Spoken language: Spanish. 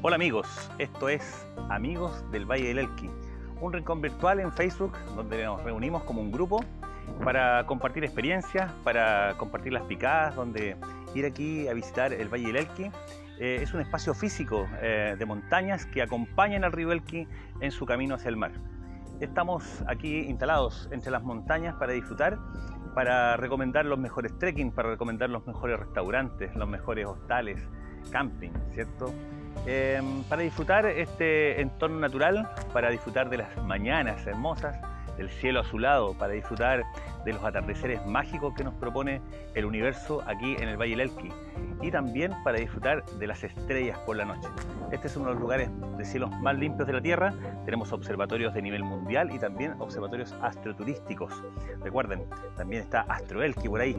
Hola amigos, esto es Amigos del Valle del Elqui, un rincón virtual en Facebook donde nos reunimos como un grupo para compartir experiencias, para compartir las picadas, donde ir aquí a visitar el Valle del Elqui. Eh, es un espacio físico eh, de montañas que acompañan al río Elqui en su camino hacia el mar. Estamos aquí instalados entre las montañas para disfrutar, para recomendar los mejores trekking, para recomendar los mejores restaurantes, los mejores hostales, camping, ¿cierto? Em, para disfrutar este entorno natural, para disfrutar de las mañanas hermosas, del cielo azulado, para disfrutar de los atardeceres mágicos que nos propone el universo aquí en el Valle del Elqui y también para disfrutar de las estrellas por la noche. Este es uno de los lugares de cielos más limpios de la Tierra. Tenemos observatorios de nivel mundial y también observatorios astroturísticos. Recuerden, también está Astro Elqui por ahí.